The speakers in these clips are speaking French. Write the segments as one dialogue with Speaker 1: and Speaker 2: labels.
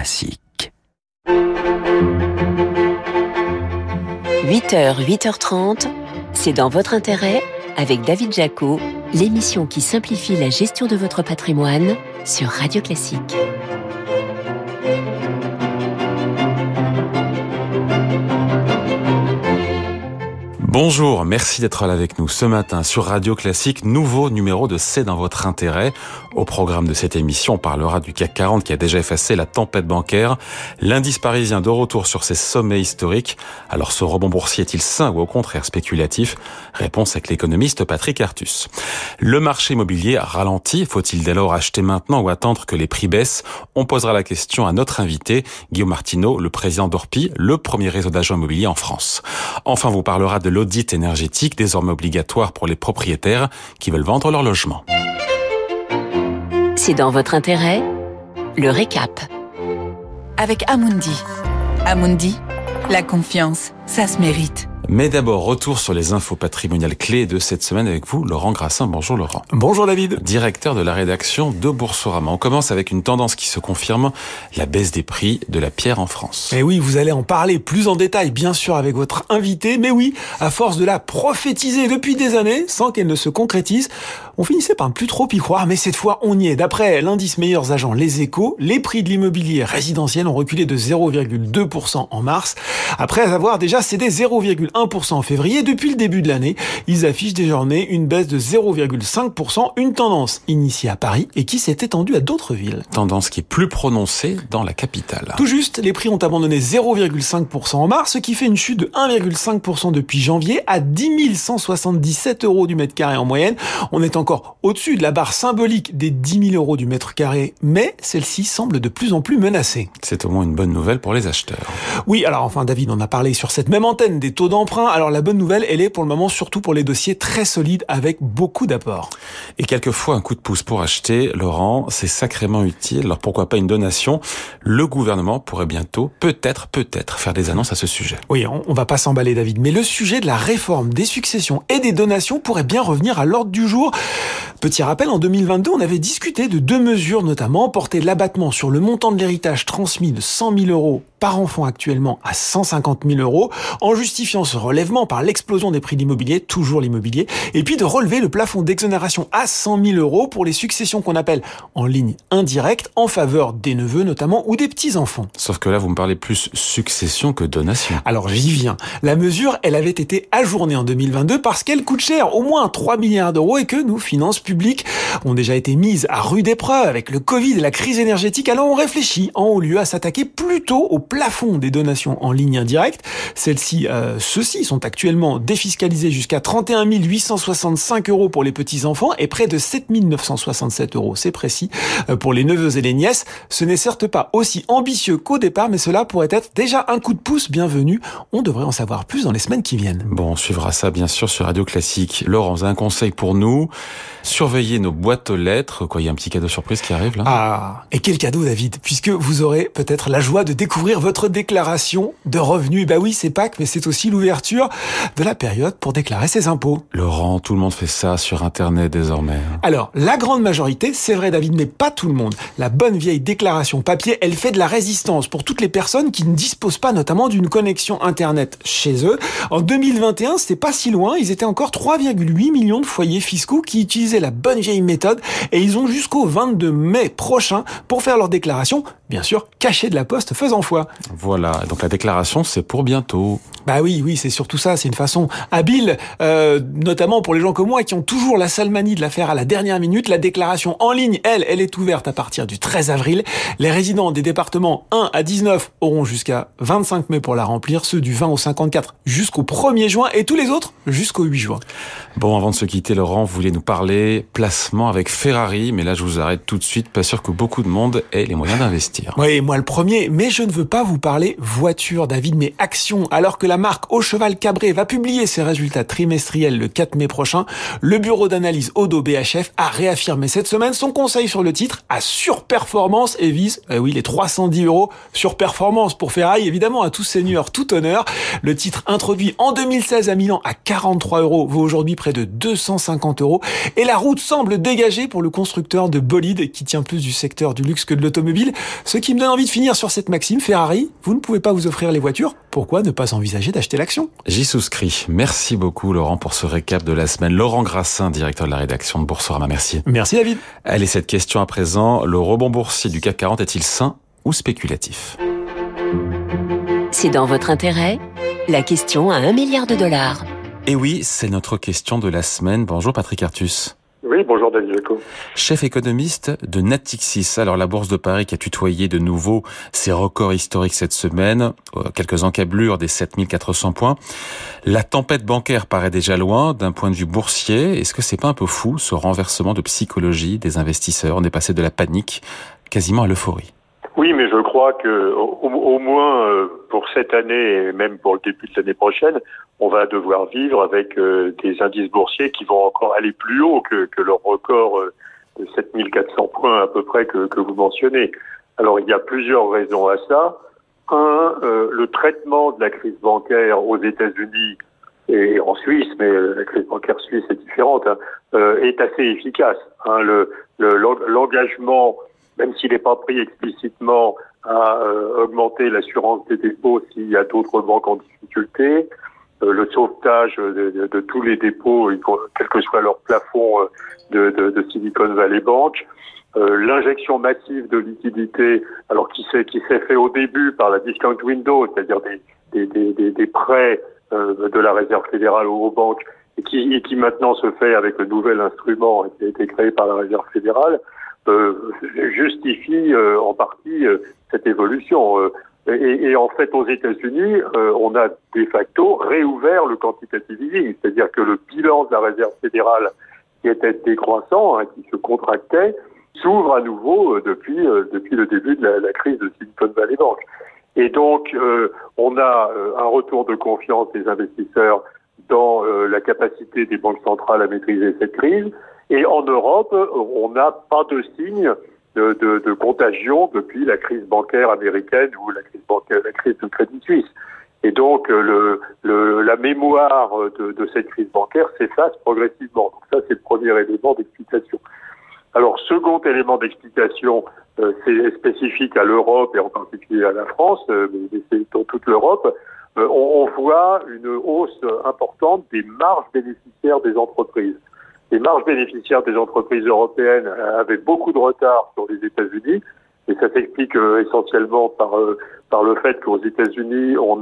Speaker 1: Classique.
Speaker 2: 8h, 8h30, c'est dans votre intérêt avec David Jaco, l'émission qui simplifie la gestion de votre patrimoine sur Radio Classique.
Speaker 3: Bonjour, merci d'être là avec nous ce matin sur Radio Classique, nouveau numéro de C'est dans votre intérêt. Au programme de cette émission, on parlera du CAC 40 qui a déjà effacé la tempête bancaire, l'indice parisien de retour sur ses sommets historiques. Alors ce rebond boursier est-il sain ou au contraire spéculatif? Réponse avec l'économiste Patrick Artus. Le marché immobilier ralentit, faut-il dès lors acheter maintenant ou attendre que les prix baissent? On posera la question à notre invité, Guillaume Martineau, le président d'Orpi, le premier réseau d'agents immobiliers en France. Enfin, vous parlera de l'audit énergétique désormais obligatoire pour les propriétaires qui veulent vendre leur logement.
Speaker 2: C'est dans votre intérêt? Le récap.
Speaker 4: Avec Amundi. Amundi, la confiance, ça se mérite.
Speaker 3: Mais d'abord, retour sur les infos patrimoniales clés de cette semaine avec vous, Laurent Grassin. Bonjour Laurent.
Speaker 5: Bonjour David.
Speaker 3: Directeur de la rédaction de Boursorama. On commence avec une tendance qui se confirme, la baisse des prix de la pierre en France.
Speaker 5: Et eh oui, vous allez en parler plus en détail, bien sûr, avec votre invité. Mais oui, à force de la prophétiser depuis des années, sans qu'elle ne se concrétise, on finissait par ne plus trop y croire, mais cette fois on y est. D'après l'indice meilleurs agents Les Échos, les prix de l'immobilier résidentiel ont reculé de 0,2% en mars, après avoir déjà cédé 0,1% en février. Depuis le début de l'année, ils affichent désormais une baisse de 0,5%, une tendance initiée à Paris et qui s'est étendue à d'autres villes.
Speaker 3: Tendance qui est plus prononcée dans la capitale.
Speaker 5: Tout juste, les prix ont abandonné 0,5% en mars, ce qui fait une chute de 1,5% depuis janvier à 10 177 euros du mètre carré en moyenne. On est encore au-dessus de la barre symbolique des 10 000 euros du mètre carré, mais celle-ci semble de plus en plus menacée.
Speaker 3: C'est au moins une bonne nouvelle pour les acheteurs.
Speaker 5: Oui, alors enfin David, on a parlé sur cette même antenne des taux d'emprunt. Alors la bonne nouvelle, elle est pour le moment surtout pour les dossiers très solides avec beaucoup d'apports.
Speaker 3: Et quelquefois un coup de pouce pour acheter, Laurent, c'est sacrément utile. Alors pourquoi pas une donation? Le gouvernement pourrait bientôt, peut-être, peut-être, faire des annonces à ce sujet.
Speaker 5: Oui, on, on va pas s'emballer David, mais le sujet de la réforme des successions et des donations pourrait bien revenir à l'ordre du jour. Petit rappel, en 2022, on avait discuté de deux mesures, notamment porter l'abattement sur le montant de l'héritage transmis de 100 000 euros par enfant actuellement à 150 000 euros, en justifiant ce relèvement par l'explosion des prix de l'immobilier, toujours l'immobilier, et puis de relever le plafond d'exonération à 100 000 euros pour les successions qu'on appelle en ligne indirecte, en faveur des neveux notamment ou des petits-enfants.
Speaker 3: Sauf que là, vous me parlez plus succession que donation.
Speaker 5: Alors j'y viens. La mesure, elle avait été ajournée en 2022 parce qu'elle coûte cher, au moins 3 milliards d'euros, et que nos finances publiques ont déjà été mises à rude épreuve avec le Covid et la crise énergétique. Alors on réfléchit en haut lieu à s'attaquer plutôt au plafond des donations en ligne indirecte. Celles-ci, euh, ceux-ci sont actuellement défiscalisés jusqu'à 31 865 euros pour les petits-enfants et près de 7 967 euros, c'est précis, euh, pour les neveux et les nièces. Ce n'est certes pas aussi ambitieux qu'au départ, mais cela pourrait être déjà un coup de pouce bienvenu. On devrait en savoir plus dans les semaines qui viennent.
Speaker 3: Bon, on suivra ça bien sûr sur Radio Classique. Avez un conseil pour nous Surveillez nos boîtes aux lettres. Quoi, il y a un petit cadeau surprise qui arrive là?
Speaker 5: Ah, et quel cadeau David? Puisque vous aurez peut-être la joie de découvrir votre déclaration de revenus. Bah oui, c'est Pâques, mais c'est aussi l'ouverture de la période pour déclarer ses impôts.
Speaker 3: Laurent, tout le monde fait ça sur Internet désormais. Hein.
Speaker 5: Alors, la grande majorité, c'est vrai David, mais pas tout le monde. La bonne vieille déclaration papier, elle fait de la résistance pour toutes les personnes qui ne disposent pas notamment d'une connexion Internet chez eux. En 2021, c'était pas si loin, ils étaient encore 3,8 millions de foyers fiscaux qui utilisaient la bonne vieille méthode et ils ont jusqu'au 22 mai prochain pour faire leur déclaration, bien sûr, cachée de la poste faisant foi.
Speaker 3: Voilà, donc la déclaration, c'est pour bientôt.
Speaker 5: Bah oui, oui, c'est surtout ça. C'est une façon habile, euh, notamment pour les gens comme moi qui ont toujours la sale manie de la faire à la dernière minute. La déclaration en ligne, elle, elle est ouverte à partir du 13 avril. Les résidents des départements 1 à 19 auront jusqu'à 25 mai pour la remplir, ceux du 20 au 54 jusqu'au 1er juin et tous les autres jusqu'au 8 juin.
Speaker 3: Bon, avant de se quitter, Laurent, vous voulez nous parler placement avec Ferrari, mais là je vous arrête tout de suite. Pas sûr que beaucoup de monde ait les moyens d'investir.
Speaker 5: Oui, moi le premier, mais je ne veux pas va vous parler voiture, David, mais action. Alors que la marque Au Cheval Cabré va publier ses résultats trimestriels le 4 mai prochain, le bureau d'analyse Odo BHF a réaffirmé cette semaine son conseil sur le titre à surperformance et vise, euh, oui, les 310 euros surperformance pour Ferrari, évidemment, à tout seigneur, tout honneur. Le titre introduit en 2016 à Milan à 43 euros vaut aujourd'hui près de 250 euros et la route semble dégagée pour le constructeur de bolide qui tient plus du secteur du luxe que de l'automobile. Ce qui me donne envie de finir sur cette maxime, Ferrari, vous ne pouvez pas vous offrir les voitures, pourquoi ne pas envisager d'acheter l'action?
Speaker 3: J'y souscris. Merci beaucoup Laurent pour ce récap de la semaine. Laurent Grassin, directeur de la rédaction de Boursorama, merci.
Speaker 5: Merci David.
Speaker 3: Allez, cette question à présent, le rebond boursier du CAC 40 est-il sain ou spéculatif?
Speaker 2: C'est dans votre intérêt? La question à un milliard de dollars.
Speaker 3: Et oui, c'est notre question de la semaine. Bonjour Patrick Artus.
Speaker 1: Bonjour David Jaco.
Speaker 3: Chef économiste de Natixis. Alors la bourse de Paris qui a tutoyé de nouveau ses records historiques cette semaine, euh, quelques encablures des 7400 points. La tempête bancaire paraît déjà loin d'un point de vue boursier. Est-ce que c'est pas un peu fou ce renversement de psychologie des investisseurs? On est passé de la panique quasiment à l'euphorie.
Speaker 1: Oui, mais je crois que au, moins euh, pour cette année et même pour le début de l'année prochaine, on va devoir vivre avec euh, des indices boursiers qui vont encore aller plus haut que, que leur record euh, de 7400 points à peu près que, que, vous mentionnez. Alors il y a plusieurs raisons à ça. Un, le traitement de la crise bancaire aux États-Unis et en Suisse, mais la crise bancaire suisse est différente, hein, est assez efficace. Hein, le l'engagement même s'il n'est pas pris explicitement à euh, augmenter l'assurance des dépôts s'il y a d'autres banques en difficulté, euh, le sauvetage de, tous les dépôts, quel que soit leur plafond euh, de, Silicon Valley Bank, l'injection massive de liquidités, alors qui s'est qui s'est fait au début par la discount window, c'est-à-dire des, des, des, prêts de la réserve fédérale aux banques, et qui, et qui maintenant se fait avec le nouvel instrument qui a été créé par la réserve fédérale, euh, justifie euh, en partie euh, cette évolution. Et, en fait, aux États-Unis, on a de facto réouvert le quantitative easing, c'est-à-dire que le bilan de la réserve fédérale qui était décroissant, hein, qui se contractait, s'ouvre à nouveau depuis depuis le début de la, crise de Silicon Valley Bank. Et donc, on a un retour de confiance des investisseurs dans la capacité des banques centrales à maîtriser cette crise. Et en Europe, on n'a pas de signe de, contagion depuis la crise bancaire américaine ou la crise bancaire, la crise de Crédit Suisse. Et donc, le, le, la mémoire de, de, cette crise bancaire s'efface progressivement. Donc ça, c'est le premier élément d'explication. Alors, second élément d'explication, euh, c'est spécifique à l'Europe et en particulier à la France, euh, mais c'est dans toute l'Europe. Euh, on, on, voit une hausse importante des marges bénéficiaires des entreprises les marges bénéficiaires des entreprises européennes avaient beaucoup de retard sur les États-Unis, et ça s'explique euh, essentiellement par euh, par le fait qu'aux États-Unis on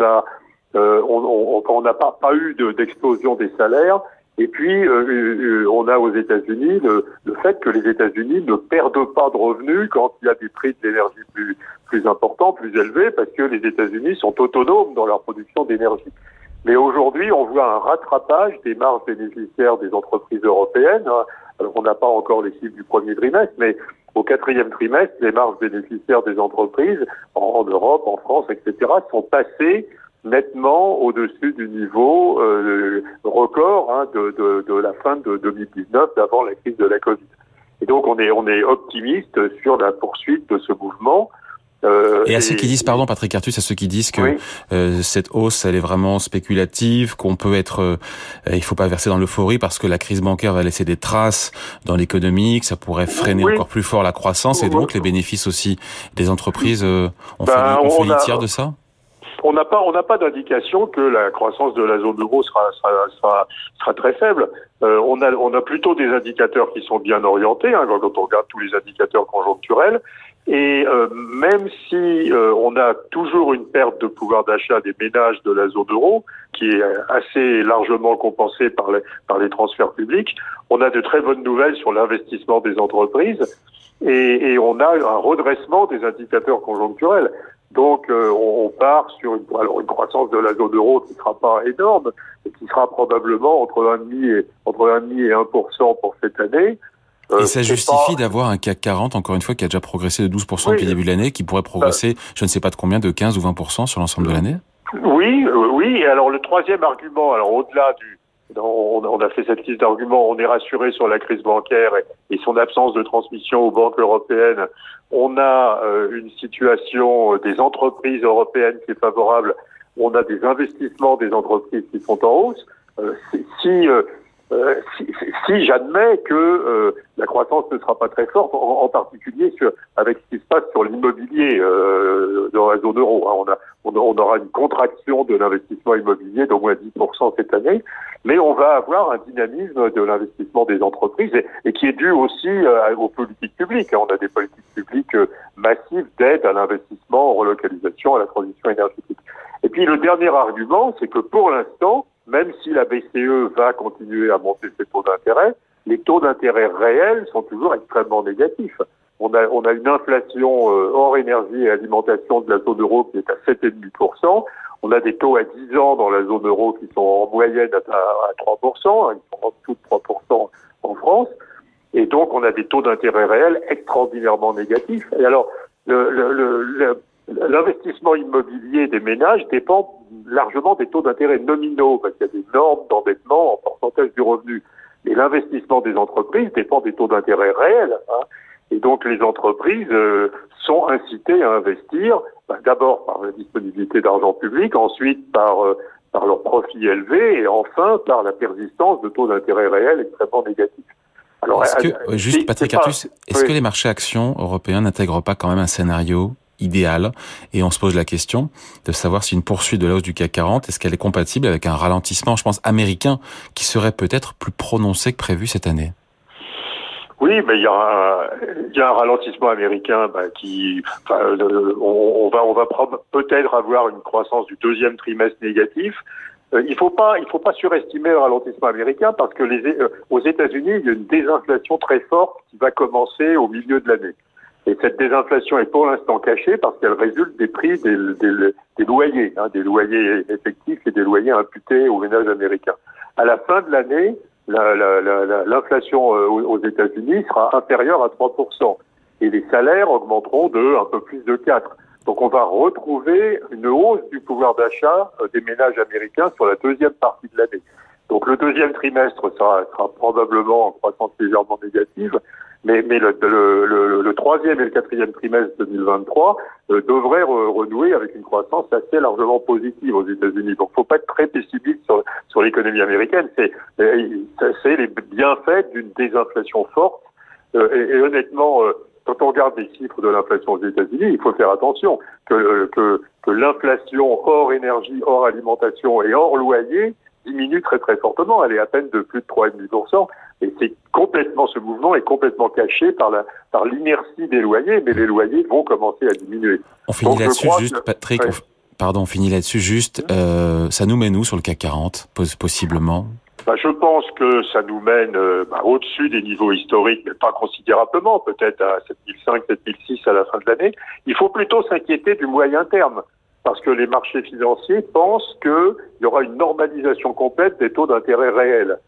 Speaker 1: euh, on n'a pas, pas eu d'explosion des salaires, et puis on a aux États-Unis le, le, fait que les États-Unis ne perdent pas de revenus quand il y a des prix de l'énergie plus plus importants, plus élevés, parce que les États-Unis sont autonomes dans leur production d'énergie. Mais aujourd'hui, on voit un rattrapage des marges bénéficiaires des entreprises européennes. Alors, on n'a pas encore les chiffres du premier trimestre, mais au quatrième trimestre, les marges bénéficiaires des entreprises en, Europe, en France, etc., sont passées nettement au-dessus du niveau euh, record hein, de, de, de, la fin de 2019, d'avant la crise de la Covid. Et donc, on est, on est optimiste sur la poursuite de ce mouvement.
Speaker 3: Euh, et à ceux qui disent, pardon Patrick Artus, à ceux qui disent que euh, cette hausse, elle est vraiment spéculative, qu'on peut être, euh, il faut pas verser dans l'euphorie parce que la crise bancaire va laisser des traces dans l'économie, que ça pourrait freiner encore plus fort la croissance et donc les bénéfices aussi des entreprises. Euh, on fait, ben, on, fait tiers de ça?
Speaker 1: On n'a pas on n'a pas d'indication que la croissance de la zone euro sera sera, sera, sera très faible. Euh, on a on a plutôt des indicateurs qui sont bien orientés hein, quand on regarde tous les indicateurs conjoncturels et euh, même si euh, on a toujours une perte de pouvoir d'achat des ménages de la zone euro, qui est assez largement compensée par les, par les transferts publics, on a de très bonnes nouvelles sur l'investissement des entreprises et, et, on a un redressement des indicateurs conjoncturels. Donc euh, on, on, part sur une, alors une croissance de la zone euro qui ne sera pas énorme, mais qui sera probablement entre 1,5 et entre 1,5 et 1% pour cette année
Speaker 3: Et ça justifie d'avoir un CAC 40, encore une fois, qui a déjà progressé de 12% depuis le début de l'année, qui pourrait progresser, je ne sais pas de combien, de 15 ou 20% sur l'ensemble de l'année
Speaker 1: Oui, oui. Et alors le troisième argument, alors au-delà du on, a fait cette liste d'arguments, on est rassuré sur la crise bancaire et, son absence de transmission aux banques européennes. On a euh, une situation des entreprises européennes qui est favorable. On a des investissements des entreprises qui sont en hausse. Euh, si, euh, si, j'admets que la croissance ne sera pas très forte, en, particulier sur, avec ce qui se passe sur l'immobilier dans la zone euro. Hein. On, a, on, aura une contraction de l'investissement immobilier d'au moins 10% cette année mais on va avoir un dynamisme de l'investissement des entreprises et, qui est dû aussi euh, aux politiques publiques. On a des politiques publiques euh, massives d'aide à l'investissement, en relocalisation, à la transition énergétique. Et puis le dernier argument, c'est que pour l'instant, même si la BCE va continuer à monter ses taux d'intérêt, les taux d'intérêt réels sont toujours extrêmement négatifs. On a, une inflation euh, hors énergie et alimentation de la zone euro qui est à 7,5%. On a des taux à 10 ans dans la zone euro qui sont en moyenne à, 3%, hein, ils sont en dessous de 3% en France. Et donc, on a des taux d'intérêt réels extraordinairement négatifs. Et alors, l'investissement immobilier des ménages dépend largement des taux d'intérêt nominaux, parce qu'il y a des normes d'endettement en pourcentage du revenu. Et l'investissement des entreprises dépend des taux d'intérêt réels. Hein. Et donc, les entreprises euh, sont incitées à investir bah, d'abord par la disponibilité d'argent public, ensuite par, euh, par leur profit élevé et enfin par la persistance de taux d'intérêt réels extrêmement négatifs.
Speaker 3: Alors, est-ce que, euh, juste Patrick Artus, est-ce que les marchés actions européens n'intègrent pas quand même un scénario idéal et on se pose la question de savoir si une poursuite de la hausse du CAC 40 est-ce qu'elle est compatible avec un ralentissement, je pense, américain qui serait peut-être plus prononcé que prévu cette année?
Speaker 1: Oui, mais il y a un, ralentissement américain bah, qui, on, va, on va peut-être avoir une croissance du deuxième trimestre négatif. Euh, il faut pas, il faut pas surestimer le ralentissement américain parce que euh, aux États-Unis, il y a une désinflation très forte qui va commencer au milieu de l'année. Et cette désinflation est pour l'instant cachée parce qu'elle résulte des prix des, loyers, hein, des loyers effectifs et des loyers imputés aux ménages américains. À la fin de l'année, l'inflation euh, aux États-Unis sera inférieure à 3%. Et les salaires augmenteront de un peu plus de 4. Donc on va retrouver une hausse du pouvoir d'achat euh, des ménages américains sur la deuxième partie de l'année. Donc le deuxième trimestre sera probablement en croissance légèrement négative, mais, mais le, le, le, troisième et le quatrième trimestre 2023 euh, devraient renouer avec une croissance assez largement positive aux États-Unis. Donc, faut pas être très pessimiste sur, sur l'économie américaine. C'est euh, c'est les bienfaits d'une désinflation forte. Euh, et, et, honnêtement, euh, quand on regarde les chiffres de l'inflation aux États-Unis, il faut faire attention que, que, que l'inflation hors énergie, hors alimentation et hors loyer diminue très très fortement. Elle est à peine de plus de 3,5%. Et c'est complètement, ce mouvement est complètement caché par la, par l'inertie des loyers, mais les loyers vont commencer à diminuer.
Speaker 3: On finit là-dessus juste, Patrick, pardon, on finit là-dessus juste, euh, ça nous mène où sur le CAC 40, possiblement?
Speaker 1: Bah, je pense que ça nous mène euh, bah, au-dessus des niveaux historiques, mais pas considérablement, peut-être à 7005, 7006 à la fin de l'année. Il faut plutôt s'inquiéter du moyen terme parce que les marchés financiers pensent qu'il y aura une normalisation complète des taux d'intérêt réels.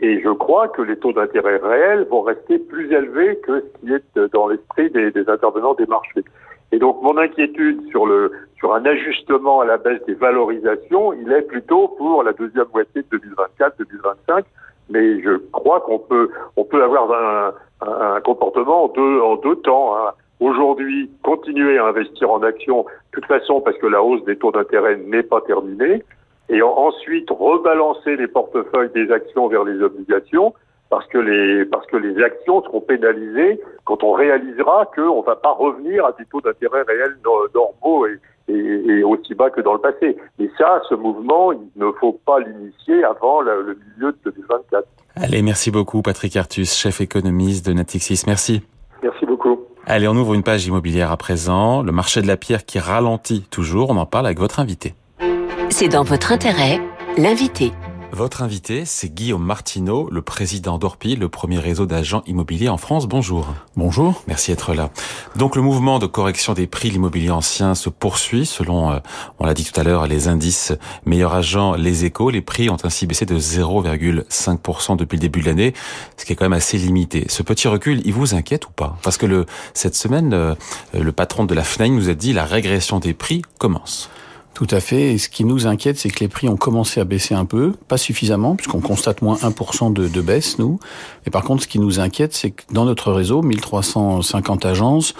Speaker 1: Et je crois que les taux d'intérêt réels vont rester plus élevés que ce qui est dans l'esprit des, intervenants des marchés. Et donc mon inquiétude sur le sur un ajustement à la baisse des valorisations, il est plutôt pour la deuxième moitié de 2024-2025. Mais je crois qu'on peut on peut avoir un, un, comportement en deux en deux temps. Hein. Aujourd'hui, continuer à investir en actions, de toute façon parce que la hausse des taux d'intérêt n'est pas terminée et ensuite rebalancer les portefeuilles des actions vers les obligations parce que les parce que les actions seront pénalisées quand on réalisera qu'on ne va pas revenir à des taux d'intérêt réels normaux et, et, aussi bas que dans le passé. Et ça, ce mouvement, il ne faut pas l'initier avant le, milieu de 2024.
Speaker 3: Allez, merci beaucoup Patrick Artus, chef économiste de Natixis. Merci.
Speaker 1: Merci beaucoup.
Speaker 3: Allez, on ouvre une page immobilière à présent. Le marché de la pierre qui ralentit toujours. On en parle avec votre invité.
Speaker 2: C'est dans votre intérêt, l'invité.
Speaker 3: Votre invité, c'est Guillaume Martineau, le président d'Orpi, le premier réseau d'agents immobiliers en France. Bonjour.
Speaker 6: Bonjour.
Speaker 3: Merci d'être là. Donc le mouvement de correction des prix de l'immobilier ancien se poursuit selon, euh, on l'a dit tout à l'heure, les indices meilleurs agents, les échos. Les prix ont ainsi baissé de 0,5% depuis le début de l'année, ce qui est quand même assez limité. Ce petit recul, il vous inquiète ou pas? Parce que le, cette semaine, euh, le patron de la FNAIM nous a dit la régression des prix commence.
Speaker 6: Tout à fait. Et ce qui nous inquiète, c'est que les prix ont commencé à baisser un peu, pas suffisamment, puisqu'on constate moins 1% de, baisse, nous. Mais par contre, ce qui nous inquiète, c'est que dans notre réseau, 1350 agences,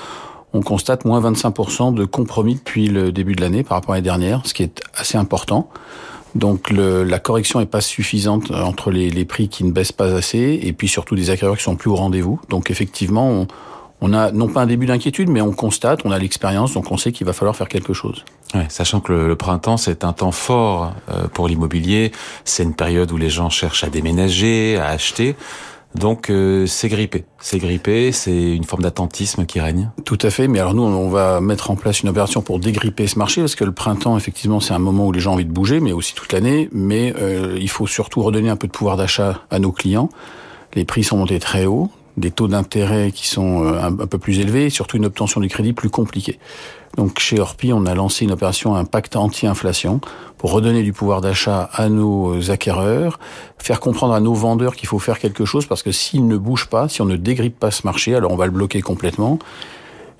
Speaker 6: on constate moins 25% de compromis depuis le début de l'année par rapport à l'année dernière, ce qui est assez important. Donc le, la correction est pas suffisante entre les, les, prix qui ne baissent pas assez et puis surtout des acquéreurs qui sont plus au rendez-vous. Donc effectivement, on, on a non pas un début d'inquiétude, mais on constate, on a l'expérience, donc on sait qu'il va falloir faire quelque chose.
Speaker 3: Ouais, sachant que le, le printemps, c'est un temps fort euh, pour l'immobilier, c'est une période où les gens cherchent à déménager, à acheter. Donc euh, c'est grippé, c'est grippé, c'est une forme d'attentisme qui règne.
Speaker 6: Tout à fait, mais alors nous on va mettre en place une opération pour dégripper ce marché parce que le printemps effectivement c'est un moment où les gens ont envie de bouger, mais aussi toute l'année. Mais euh, il faut surtout redonner un peu de pouvoir d'achat à nos clients. Les prix sont montés très haut, des taux d'intérêt qui sont euh, un, un, peu plus élevés et surtout une obtention du crédit plus compliquée. Donc chez Orpi, on a lancé une opération impact anti-inflation pour redonner du pouvoir d'achat à nos acquéreurs, faire comprendre à nos vendeurs qu'il faut faire quelque chose parce que s'ils ne bougent pas, si on ne dégrippe pas ce marché, alors on va le bloquer complètement.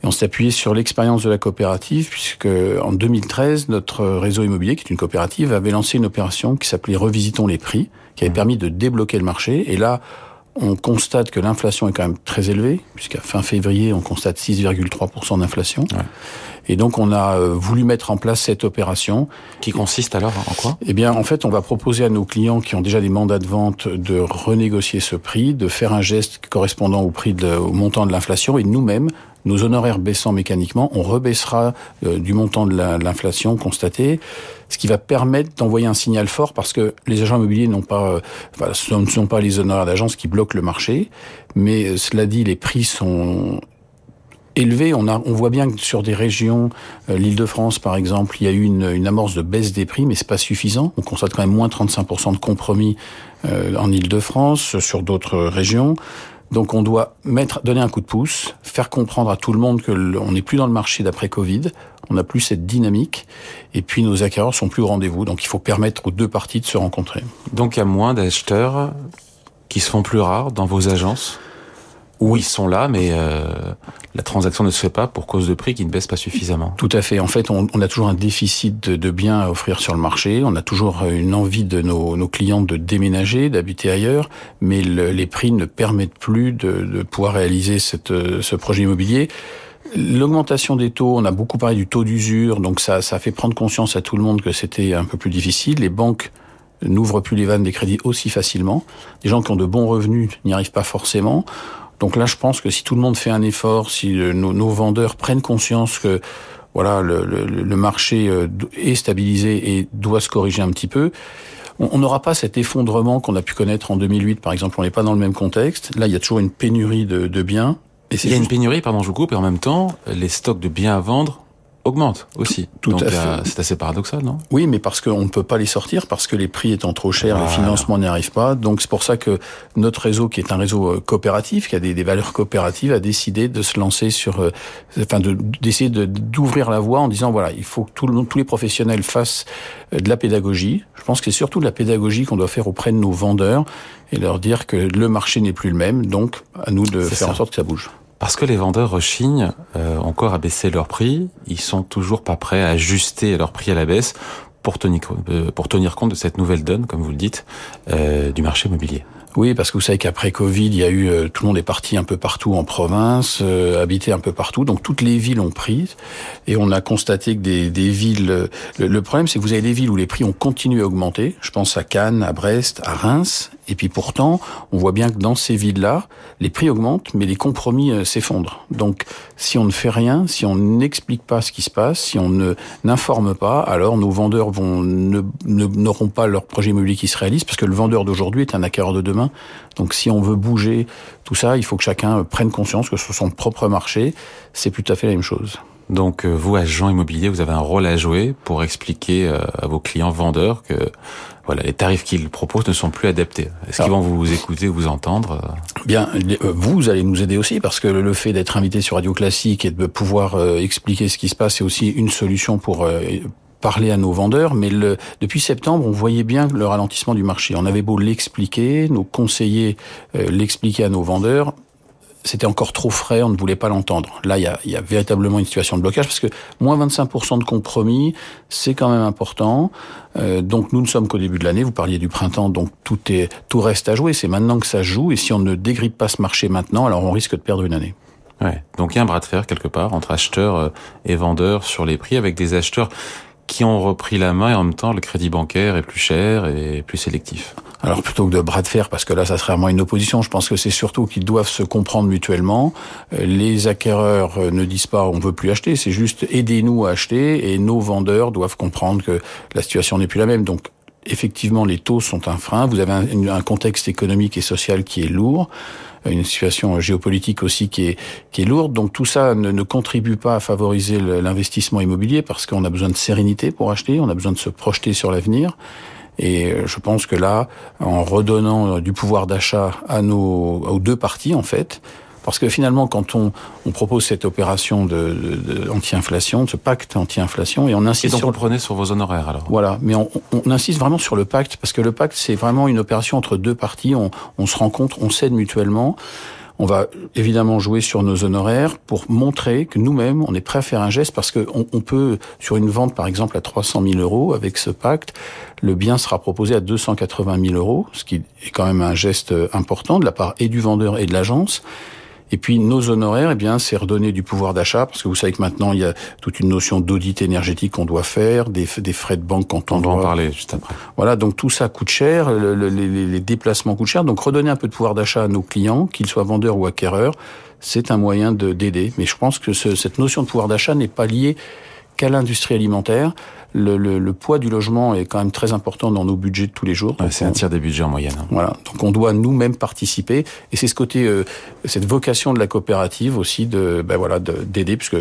Speaker 6: Et on s'est appuyé sur l'expérience de la coopérative, puisque en 2013, notre réseau immobilier, qui est une coopérative, avait lancé une opération qui s'appelait Revisitons les prix, qui avait permis de débloquer le marché. Et là, on constate que l'inflation est quand même très élevée, puisqu'à fin février, on constate 6,3% d'inflation. Ouais. Et donc, on a voulu mettre en place cette opération.
Speaker 3: Qui consiste alors en quoi?
Speaker 6: Eh bien, en fait, on va proposer à nos clients qui ont déjà des mandats de vente de renégocier ce prix, de faire un geste correspondant au prix de, au montant de l'inflation, et nous-mêmes, nos honoraires baissant mécaniquement, on rebaissera euh, du montant de l'inflation constatée, ce qui va permettre d'envoyer un signal fort parce que les agents immobiliers n'ont pas, euh, enfin, ce ne sont pas les honoraires d'agence qui bloquent le marché, mais euh, cela dit, les prix sont élevé. On, a, on voit bien que sur des régions, l'Île-de-France par exemple, il y a eu une, une, amorce de baisse des prix, mais c'est pas suffisant. On constate quand même moins 35% de compromis euh, en Île-de-France, sur d'autres régions. Donc on doit donner un coup de pouce, faire comprendre à tout le monde que on n'est plus dans le marché d'après Covid, on n'a plus cette dynamique, et puis nos acquéreurs sont plus au rendez-vous. Donc il faut permettre aux deux parties de se rencontrer.
Speaker 3: Donc il y a moins d'acheteurs qui se font plus rares dans vos agences? Où ils sont là, mais euh, la transaction ne se fait pas pour cause de prix qui ne baisse pas suffisamment.
Speaker 6: Tout à fait. En fait, on, on a toujours un déficit de, de, biens à offrir sur le marché. On a toujours une envie de nos, nos clients de déménager, d'habiter ailleurs, mais le, les prix ne permettent plus de, de pouvoir réaliser cette, ce projet immobilier. L'augmentation des taux, on a beaucoup parlé du taux d'usure, donc ça, ça fait prendre conscience à tout le monde que c'était un peu plus difficile. Les banques n'ouvrent plus les vannes des crédits aussi facilement. Les gens qui ont de bons revenus n'y arrivent pas forcément. Donc là, je pense que si tout le monde fait un effort, si nos, nos vendeurs prennent conscience que voilà le, le, le, marché est stabilisé et doit se corriger un petit peu, on n'aura pas cet effondrement qu'on a pu connaître en 2008, par exemple. On n'est pas dans le même contexte. Là, il y a toujours une pénurie de, de biens.
Speaker 3: Et il y a juste... une pénurie, pardon, je vous coupe, et en même temps, les stocks de biens à vendre augmente aussi.
Speaker 6: Tout, tout
Speaker 3: Donc,
Speaker 6: à fait.
Speaker 3: C'est assez paradoxal, non?
Speaker 6: Oui, mais parce qu'on ne peut pas les sortir, parce que les prix étant trop chers, voilà. les financements n'y arrivent pas. Donc c'est pour ça que notre réseau, qui est un réseau coopératif, qui a des, des valeurs coopératives, a décidé de se lancer sur, euh, enfin, d'essayer de, d'ouvrir la voie en disant voilà, il faut que tout tous les professionnels fassent euh, de la pédagogie. Je pense que c'est surtout de la pédagogie qu'on doit faire auprès de nos vendeurs et leur dire que le marché n'est plus le même. Donc à nous de faire ça. en sorte que ça bouge.
Speaker 3: Parce que les vendeurs rechignent euh, encore à baisser leur prix, ils sont toujours pas prêts à ajuster leur prix à la baisse pour tenir, euh, pour tenir compte de cette nouvelle donne, comme vous le dites, euh, du marché immobilier.
Speaker 6: Oui, parce que vous savez qu'après Covid, il y a eu euh, tout le monde est parti un peu partout en province, euh, habité un peu partout, donc toutes les villes ont pris, et on a constaté que des, des villes. Euh, le, le problème, c'est que vous avez des villes où les prix ont continué à augmenter. Je pense à Cannes, à Brest, à Reims, et puis pourtant, on voit bien que dans ces villes-là, les prix augmentent, mais les compromis euh, s'effondrent. Donc, si on ne fait rien, si on n'explique pas ce qui se passe, si on ne n'informe pas, alors nos vendeurs vont ne n'auront pas leur projet immobilier qui se réalise, parce que le vendeur d'aujourd'hui est un acquéreur de demain. Donc si on veut bouger tout ça, il faut que chacun prenne conscience que sur son propre marché, c'est tout à fait la même chose.
Speaker 3: Donc euh, vous, agent immobilier, vous avez un rôle à jouer pour expliquer euh, à vos clients vendeurs que voilà, les tarifs qu'ils proposent ne sont plus adaptés. Est-ce qu'ils vont vous écouter, vous entendre
Speaker 6: Bien, vous allez nous aider aussi parce que le fait d'être invité sur Radio Classique et de pouvoir expliquer ce qui se passe, c'est aussi une solution pour parler à nos vendeurs, mais depuis septembre, on voyait bien le ralentissement du marché. On avait beau l'expliquer, nos conseillers euh, l'expliquaient à nos vendeurs, c'était encore trop frais, on ne voulait pas l'entendre. Là, il y a, y a, véritablement une situation de blocage parce que moins 25% de compromis, c'est quand même important. Euh, donc nous ne sommes qu'au début de l'année. Vous parliez du printemps, donc tout est tout reste à jouer. C'est maintenant que ça joue. Et si on ne dégrippe pas ce marché maintenant, alors on risque de perdre une année.
Speaker 3: Ouais. Donc il y a un bras de fer quelque part entre acheteurs euh, et vendeurs sur les prix, avec des acheteurs qui ont repris la main et en même temps le crédit bancaire est plus cher et plus sélectif.
Speaker 6: Alors plutôt que de bras de fer, parce que là ça serait vraiment une opposition, je pense que c'est surtout qu'ils doivent se comprendre mutuellement. Euh, les acquéreurs euh, ne disent pas on veut plus acheter, c'est juste aidez-nous à acheter et nos vendeurs doivent comprendre que la situation n'est plus la même. Effectivement les taux sont un frein, vous avez un, contexte économique et social qui est lourd une situation géopolitique aussi qui est, qui est lourde. Donc tout ça ne, ne contribue pas à favoriser l'investissement immobilier parce qu'on a besoin de sérénité pour acheter, on a besoin de se projeter sur l'avenir. Et euh, je pense que là, en redonnant du pouvoir d'achat à nos aux deux parties en fait, parce que finalement, quand on, on propose cette opération de, de, de anti-inflation, ce pacte anti-inflation, et on insiste
Speaker 3: et donc
Speaker 6: sur...
Speaker 3: vous prenez sur vos honoraires alors?
Speaker 6: Voilà, mais on, on, insiste vraiment sur le pacte, parce que le pacte, c'est vraiment une opération entre deux parties, on, on se rencontre, on s'aide mutuellement. On va évidemment jouer sur nos honoraires pour montrer que nous-mêmes, on est prêt à faire un geste parce qu'on on peut, sur une vente par exemple à 300 000 euros avec ce pacte, le bien sera proposé à 280 000 euros, ce qui est quand même un geste important de la part et du vendeur et de l'agence. Et puis nos honoraires, eh bien, c'est redonner du pouvoir d'achat, parce que vous savez que maintenant il y a toute une notion d'audit énergétique qu'on doit faire, des, des, frais de banque quand on,
Speaker 3: on
Speaker 6: doit
Speaker 3: en parler juste après.
Speaker 6: Voilà, donc tout ça coûte cher, le, le, les, les, déplacements coûtent cher, donc redonner un peu de pouvoir d'achat à nos clients, qu'ils soient vendeurs ou acquéreurs, c'est un moyen d'aider. Mais je pense que ce, cette notion de pouvoir d'achat n'est pas liée qu'à l'industrie alimentaire. Le, le, le, poids du logement est quand même très important dans nos budgets de tous les jours.
Speaker 3: Ouais, c'est un tiers des budgets en moyenne. Hein.
Speaker 6: Voilà, donc on doit nous-mêmes participer, et c'est ce côté, euh, cette vocation de la coopérative aussi de, ben voilà, d'aider, puisque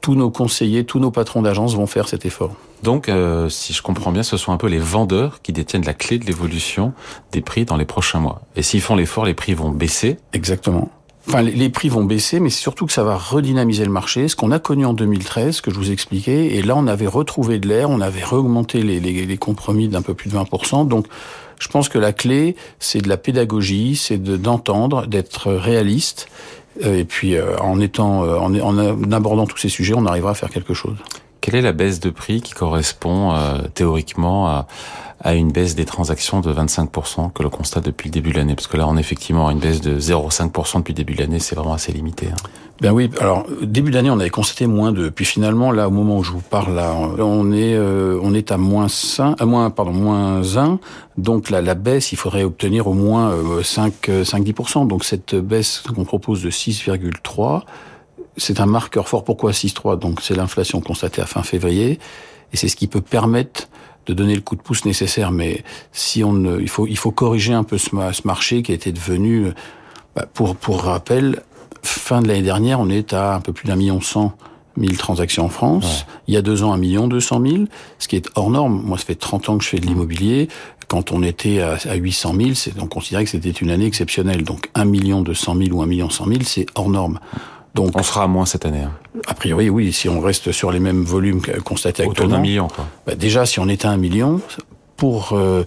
Speaker 6: tous nos conseillers, tous nos patrons d'agence vont faire cet effort.
Speaker 3: Donc, euh, si je comprends bien, ce sont un peu les vendeurs qui détiennent la clé de l'évolution des prix dans les prochains mois. Et s'ils font l'effort, les prix vont baisser.
Speaker 6: Exactement. Enfin, les prix vont baisser, mais c'est surtout que ça va redynamiser le marché. Ce qu'on a connu en 2013, que je vous expliquais, et là, on avait retrouvé de l'air, on avait augmenté les, les, les compromis d'un peu plus de 20%. Donc, je pense que la clé, c'est de la pédagogie, c'est d'entendre, d'être réaliste. Et puis, euh, en étant, euh, en, en abordant tous ces sujets, on arrivera à faire quelque chose.
Speaker 3: Quelle est la baisse de prix qui correspond euh, théoriquement à, à, une baisse des transactions de 25% que l'on constate depuis le début de l'année Parce que là, on a effectivement une baisse de 0,5% depuis le début de l'année, c'est vraiment assez limité. Hein.
Speaker 6: Ben oui, alors début d'année, on avait constaté moins de. Puis finalement, là, au moment où je vous parle, là, on est euh, on est à moins 5, à moins pardon moins 1. Donc la, la baisse, il faudrait obtenir au moins euh, 5 5 10 Donc cette baisse qu'on propose de 6,3 c'est un marqueur fort. Pourquoi 6,3 Donc c'est l'inflation constatée à fin février, et c'est ce qui peut permettre de donner le coup de pouce nécessaire. Mais si on ne, il faut, il faut corriger un peu ce, ce marché qui a été devenu, bah, pour pour rappel, fin de l'année dernière, on est à un peu plus d'un million cent mille transactions en France. Ouais. Il y a deux ans, un million deux cent mille, ce qui est hors norme. Moi, ça fait 30 ans que je fais de l'immobilier. Quand on était à, à 800 000, c'est, on considérait que c'était une année exceptionnelle. Donc, un million deux cent mille ou un million cent mille, c'est hors norme.
Speaker 3: Donc, on sera à moins cette année. Hein.
Speaker 6: A priori, oui, si on reste sur les mêmes volumes constatés
Speaker 3: Autour
Speaker 6: actuellement.
Speaker 3: d'un million, quoi.
Speaker 6: Bah déjà, si on est à un million, pour euh,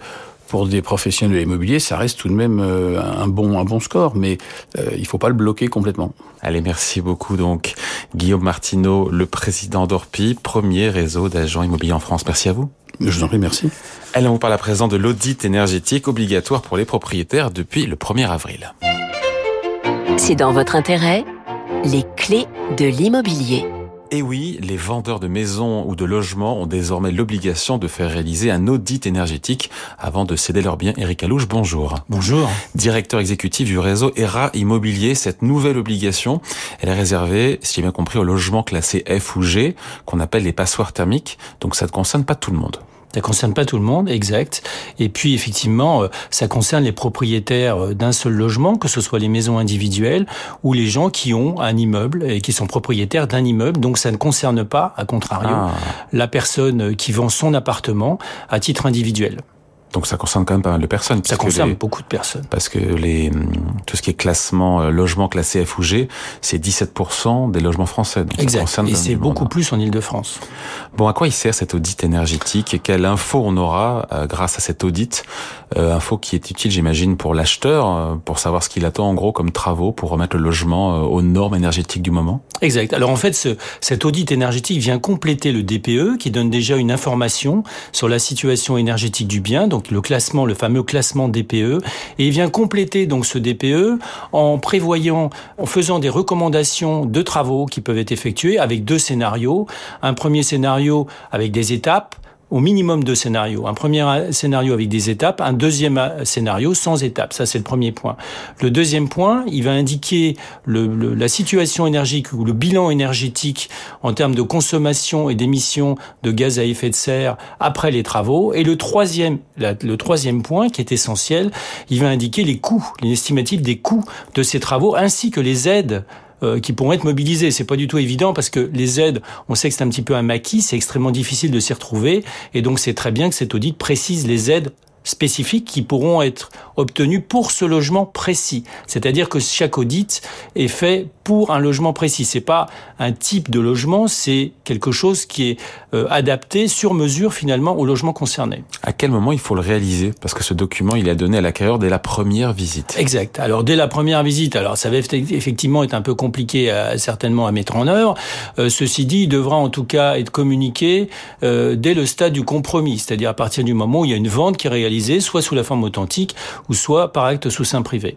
Speaker 6: pour des professionnels de l'immobilier, ça reste tout de même euh, un bon un bon score, mais euh, il faut pas le bloquer complètement.
Speaker 3: Allez, merci beaucoup. Donc, Guillaume Martineau, le président d'Orpi, premier réseau d'agents immobiliers en France. Merci à vous.
Speaker 6: Je vous en prie, merci.
Speaker 3: Allez, on vous parle à présent de l'audit énergétique obligatoire pour les propriétaires depuis le 1er avril.
Speaker 2: C'est dans votre intérêt les clés de l'immobilier.
Speaker 3: Et oui, les vendeurs de maisons ou de logements ont désormais l'obligation de faire réaliser un audit énergétique avant de céder leurs biens. Éric Alouche, bonjour.
Speaker 7: Bonjour.
Speaker 3: Directeur exécutif du réseau ERA Immobilier, cette nouvelle obligation, elle est réservée, si j'ai bien compris, aux logements classés F ou G, qu'on appelle les passoires thermiques. Donc ça ne concerne pas tout le monde.
Speaker 7: Ça concerne pas tout le monde, exact. Et puis effectivement, euh, ça concerne les propriétaires euh, d'un seul logement, que ce soit les maisons individuelles ou les gens qui ont un immeuble et qui sont propriétaires d'un immeuble. Donc ça ne concerne pas, à contrario, ah. la personne qui vend son appartement à titre individuel.
Speaker 3: Donc ça concerne quand même pas mal de personnes.
Speaker 7: Ça concerne beaucoup de personnes.
Speaker 3: Parce que les, tout ce qui est classement, euh, logement classé F ou G, c'est 17% des logements français.
Speaker 7: Donc exact. Et c'est beaucoup plus en Ile-de-France.
Speaker 3: Bon, à quoi il sert cet audit énergétique et quelle info on aura euh, grâce à cet audit euh, Info qui est utile, j'imagine, pour l'acheteur, euh, pour savoir ce qu'il attend en gros comme travaux pour remettre le logement aux normes énergétiques du moment?
Speaker 7: Exact. Alors en fait, ce, cet audit énergétique vient compléter le DPE qui donne déjà une information sur la situation énergétique du bien. Donc le classement, le fameux classement DPE, et il vient compléter donc ce DPE en prévoyant, en faisant des recommandations de travaux qui peuvent être effectués avec deux scénarios. Un premier scénario avec des étapes au minimum deux scénarios. Un premier scénario avec des étapes, un deuxième scénario sans étapes. Ça, c'est le premier point. Le deuxième point, il va indiquer la situation énergique ou le bilan énergétique en termes de consommation et d'émissions de gaz à effet de serre après les travaux. Et le troisième, le troisième point, qui est essentiel, il va indiquer les coûts, les estimatifs des coûts de ces travaux ainsi que les aides euh, qui pourront être mobilisés. C'est pas du tout évident parce que les aides, on sait que c'est un petit peu un maquis, c'est extrêmement difficile de s'y retrouver, et donc c'est très bien que cet audit précise les aides spécifiques qui pourront être obtenus pour ce logement précis. C'est-à-dire que chaque audit est fait pour un logement précis. C'est pas un type de logement, c'est quelque chose qui est euh, adapté sur mesure finalement au logement concerné.
Speaker 3: À quel moment il faut le réaliser? Parce que ce document, il est donné à l'acquéreur dès la première visite.
Speaker 7: Exact. Alors dès la première visite, alors ça va effectivement être un peu compliqué à, certainement à mettre en œuvre. Euh, ceci dit, il devra en tout cas être communiqué euh, dès le stade du compromis, c'est-à-dire à partir du moment où il y a une vente qui est réalisée soit sous la forme authentique, ou soit par acte sous sein privé.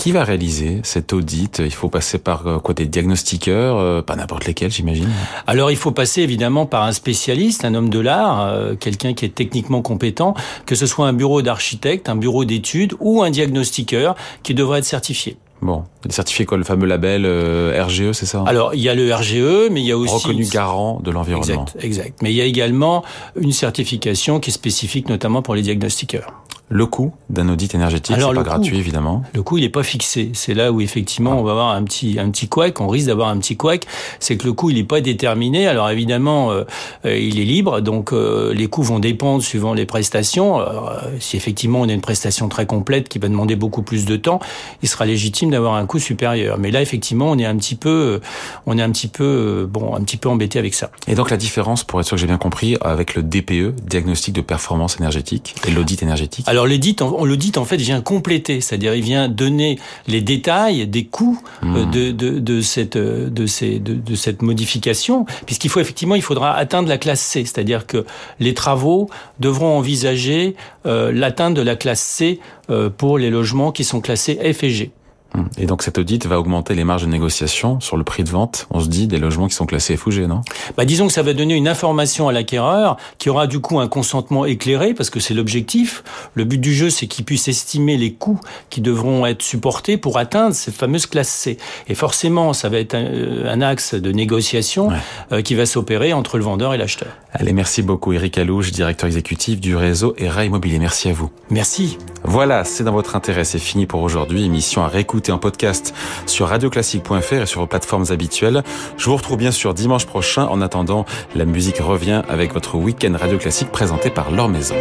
Speaker 3: Qui va réaliser cet audit? Il faut passer par euh, quoi des diagnostiqueurs, euh, pas n'importe lesquels, j'imagine.
Speaker 7: Alors il faut passer évidemment par un spécialiste, un homme de l'art, euh, quelqu'un qui est techniquement compétent, que ce soit un bureau d'architecte, un bureau d'études ou un diagnostiqueur qui devrait être certifié.
Speaker 3: Bon, certifié quoi, le fameux label RGE, c'est ça
Speaker 7: Alors, il y a le RGE, mais il y a aussi...
Speaker 3: Reconnu garant de l'environnement.
Speaker 7: Exact, exact. Mais il y a également une certification qui est spécifique notamment pour les diagnostiqueurs.
Speaker 3: Le coût d'un audit énergétique, c'est pas gratuit évidemment.
Speaker 7: Le coût, il n'est pas fixé. C'est là où effectivement on va avoir un petit un petit couac. On risque d'avoir un petit couac. C'est que le coût, il n'est pas déterminé. Alors évidemment, euh, euh, il est libre, donc euh, les coûts vont dépendre suivant les prestations. si effectivement on a une prestation très complète qui va demander beaucoup plus de temps, il sera légitime d'avoir un coût supérieur. Mais là, effectivement, on est un petit peu, on est un petit peu, bon, un petit peu embêté avec ça.
Speaker 3: Et donc la différence, pour être sûr que j'ai bien compris, avec le DPE, diagnostic de performance énergétique, et l'audit énergétique.
Speaker 7: Alors l'audit, on le dit en fait vient compléter, c'est-à-dire il vient donner les détails des coûts euh, mmh. de, de, de, cette de ces de, de cette modification, puisqu'il faut effectivement il faudra atteindre la classe C, c'est-à-dire que les travaux devront envisager euh, l'atteinte de la classe C euh, pour les logements qui sont classés F et G.
Speaker 3: Et donc cet audit va augmenter les marges de négociation sur le prix de vente, on se dit, des logements qui sont classés F ou G, non?
Speaker 7: Bah, Disons que ça va donner une information à l'acquéreur qui aura du coup un consentement éclairé, parce que c'est l'objectif. Le but du jeu, c'est qu'il puisse estimer les coûts qui devront être supportés pour atteindre cette fameuse classe C. Et forcément, ça va être un, euh, axe de négociation euh, qui va s'opérer entre le vendeur et l'acheteur.
Speaker 3: Allez, merci beaucoup Eric Alouche, directeur exécutif du réseau ERA Immobilier. Merci à vous.
Speaker 7: Merci.
Speaker 3: Voilà, c'est dans votre intérêt, c'est fini pour aujourd'hui. Émission à réécouter en podcast sur radioclassique.fr et sur vos plateformes habituelles. Je vous retrouve bien sûr dimanche prochain. En attendant, la musique revient avec votre week-end Radio Classique présenté par Laure Maison.